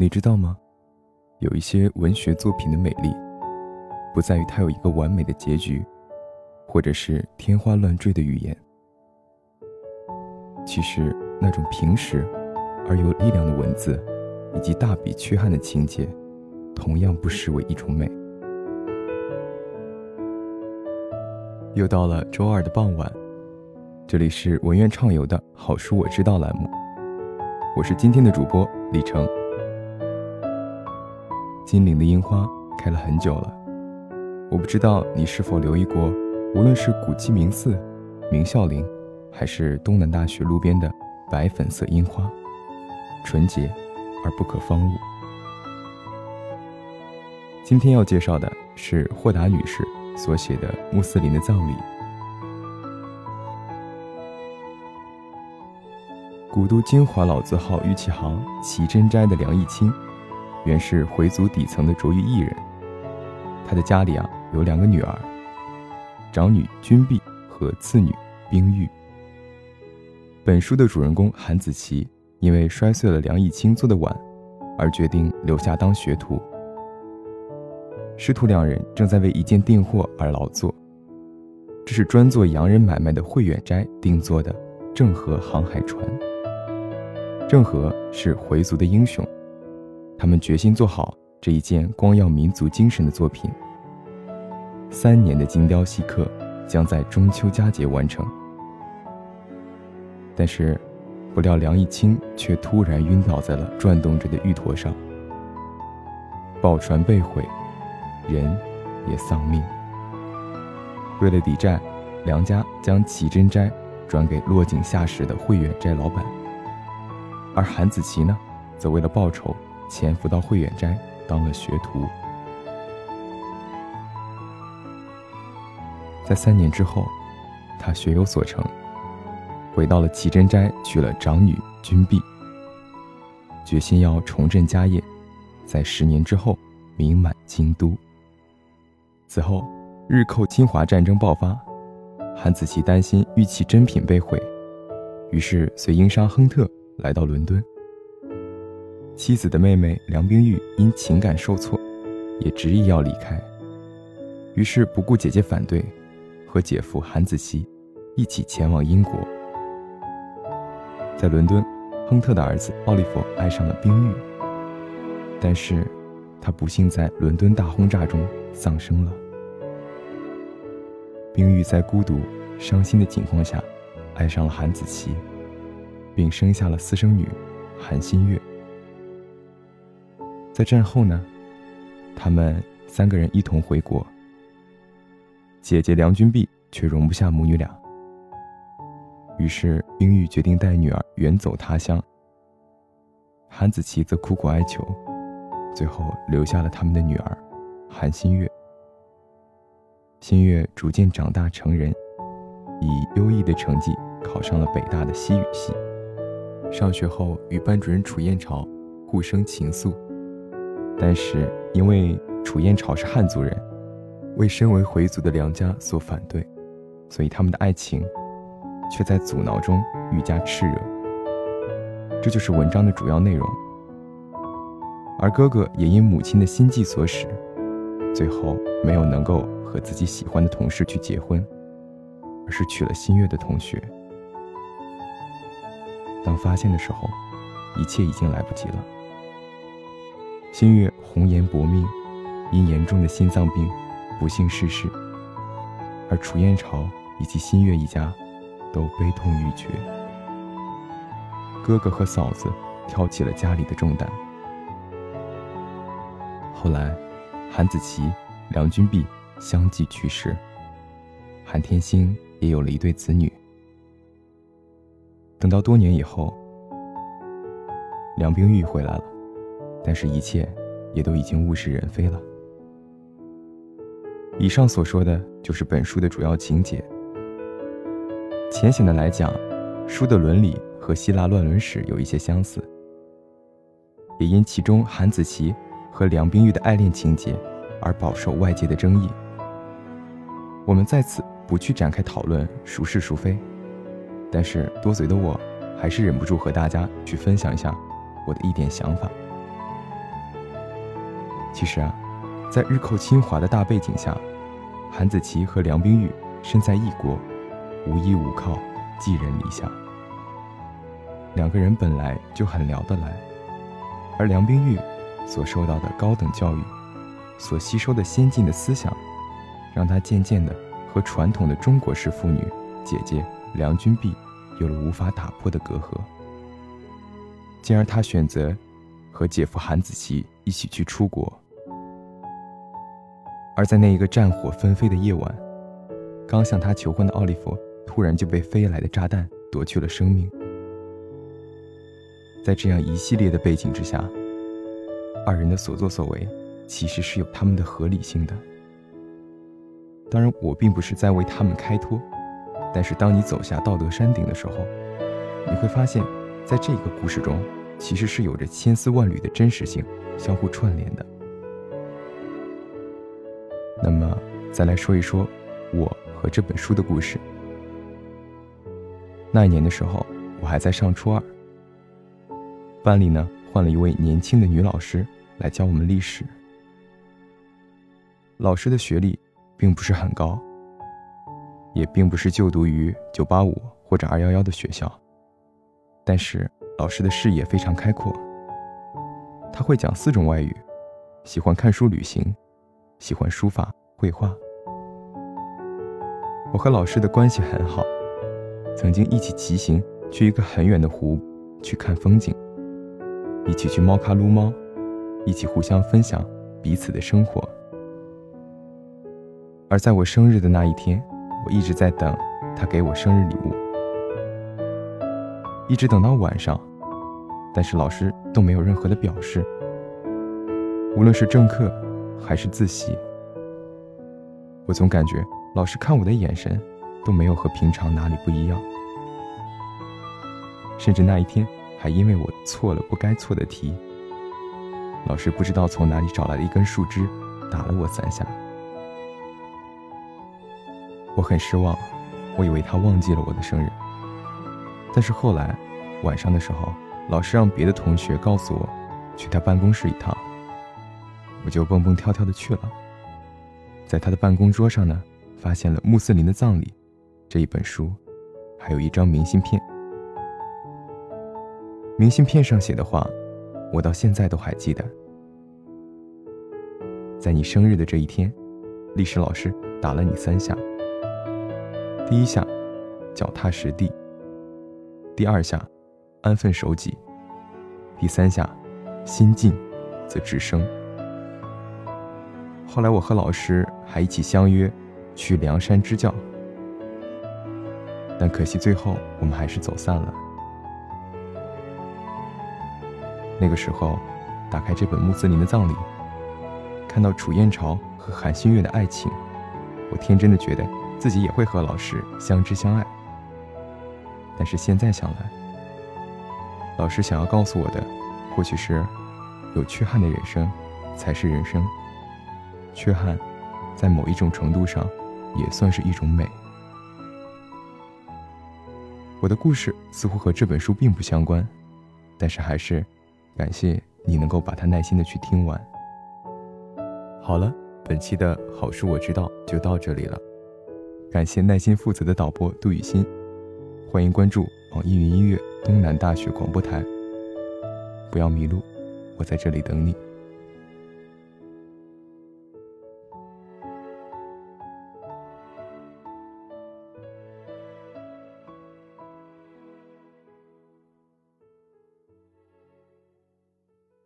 你知道吗？有一些文学作品的美丽，不在于它有一个完美的结局，或者是天花乱坠的语言。其实，那种平实而有力量的文字，以及大笔缺憾的情节，同样不失为一种美。又到了周二的傍晚，这里是文苑畅游的好书我知道栏目，我是今天的主播李成。金陵的樱花开了很久了，我不知道你是否留意过，无论是古鸡鸣寺、明孝陵，还是东南大学路边的白粉色樱花，纯洁而不可方物。今天要介绍的是霍达女士所写的《穆斯林的葬礼》。古都金华老字号玉器行奇珍斋的梁义清。原是回族底层的卓越艺人，他的家里啊有两个女儿，长女君碧和次女冰玉。本书的主人公韩子琪因为摔碎了梁义清做的碗，而决定留下当学徒。师徒两人正在为一件订货而劳作，这是专做洋人买卖的慧远斋定做的郑和航海船。郑和是回族的英雄。他们决心做好这一件光耀民族精神的作品。三年的精雕细刻，将在中秋佳节完成。但是，不料梁义清却突然晕倒在了转动着的玉坨上，宝船被毁，人也丧命。为了抵债，梁家将奇珍斋转给落井下石的慧远斋老板，而韩子琪呢，则为了报仇。潜伏到慧远斋当了学徒，在三年之后，他学有所成，回到了奇珍斋，娶了长女君碧，决心要重振家业，在十年之后名满京都。此后，日寇侵华战争爆发，韩子琪担心玉器珍品被毁，于是随英商亨特来到伦敦。妻子的妹妹梁冰玉因情感受挫，也执意要离开，于是不顾姐姐反对，和姐夫韩子琪一起前往英国。在伦敦，亨特的儿子奥利弗爱上了冰玉，但是，他不幸在伦敦大轰炸中丧生了。冰玉在孤独、伤心的情况下，爱上了韩子琪，并生下了私生女韩新月。在战后呢，他们三个人一同回国。姐姐梁君碧却容不下母女俩，于是冰玉决定带女儿远走他乡。韩子琪则苦苦哀求，最后留下了他们的女儿韩新月。新月逐渐长大成人，以优异的成绩考上了北大的西语系。上学后与班主任楚燕朝互生情愫。但是因为楚燕朝是汉族人，为身为回族的梁家所反对，所以他们的爱情却在阻挠中愈加炽热。这就是文章的主要内容。而哥哥也因母亲的心计所使，最后没有能够和自己喜欢的同事去结婚，而是娶了新月的同学。当发现的时候，一切已经来不及了。新月红颜薄命，因严重的心脏病不幸逝世，而楚燕朝以及新月一家都悲痛欲绝。哥哥和嫂子挑起了家里的重担。后来，韩子琪、梁君碧相继去世，韩天星也有了一对子女。等到多年以后，梁冰玉回来了。但是，一切也都已经物是人非了。以上所说的就是本书的主要情节。浅显的来讲，书的伦理和希腊乱伦史有一些相似，也因其中韩子琪和梁冰玉的爱恋情节而饱受外界的争议。我们在此不去展开讨论孰是孰非，但是多嘴的我，还是忍不住和大家去分享一下我的一点想法。其实啊，在日寇侵华的大背景下，韩子琪和梁冰玉身在异国，无依无靠，寄人篱下。两个人本来就很聊得来，而梁冰玉所受到的高等教育，所吸收的先进的思想，让她渐渐的和传统的中国式妇女姐姐梁君碧有了无法打破的隔阂。进而她选择和姐夫韩子琪一起去出国。而在那一个战火纷飞的夜晚，刚向她求婚的奥利弗突然就被飞来的炸弹夺去了生命。在这样一系列的背景之下，二人的所作所为其实是有他们的合理性的。当然，我并不是在为他们开脱，但是当你走下道德山顶的时候，你会发现，在这个故事中，其实是有着千丝万缕的真实性相互串联的。那么，再来说一说我和这本书的故事。那一年的时候，我还在上初二。班里呢换了一位年轻的女老师来教我们历史。老师的学历并不是很高，也并不是就读于985或者211的学校，但是老师的视野非常开阔。他会讲四种外语，喜欢看书旅行，喜欢书法绘画。我和老师的关系很好，曾经一起骑行去一个很远的湖去看风景。一起去猫咖撸猫，一起互相分享彼此的生活。而在我生日的那一天，我一直在等他给我生日礼物，一直等到晚上，但是老师都没有任何的表示。无论是正课还是自习，我总感觉老师看我的眼神都没有和平常哪里不一样，甚至那一天。还因为我错了不该错的题，老师不知道从哪里找来了一根树枝，打了我三下。我很失望，我以为他忘记了我的生日。但是后来晚上的时候，老师让别的同学告诉我去他办公室一趟，我就蹦蹦跳跳的去了。在他的办公桌上呢，发现了《穆斯林的葬礼》这一本书，还有一张明信片。明信片上写的话，我到现在都还记得。在你生日的这一天，历史老师打了你三下。第一下，脚踏实地；第二下，安分守己；第三下，心静则智生。后来我和老师还一起相约去梁山支教，但可惜最后我们还是走散了。那个时候，打开这本《穆斯林的葬礼》，看到楚燕朝和韩新月的爱情，我天真的觉得自己也会和老师相知相爱。但是现在想来，老师想要告诉我的，或许是有缺憾的人生才是人生。缺憾，在某一种程度上，也算是一种美。我的故事似乎和这本书并不相关，但是还是。感谢你能够把它耐心的去听完。好了，本期的好书我知道就到这里了。感谢耐心负责的导播杜雨欣，欢迎关注网易云音乐东南大学广播台。不要迷路，我在这里等你。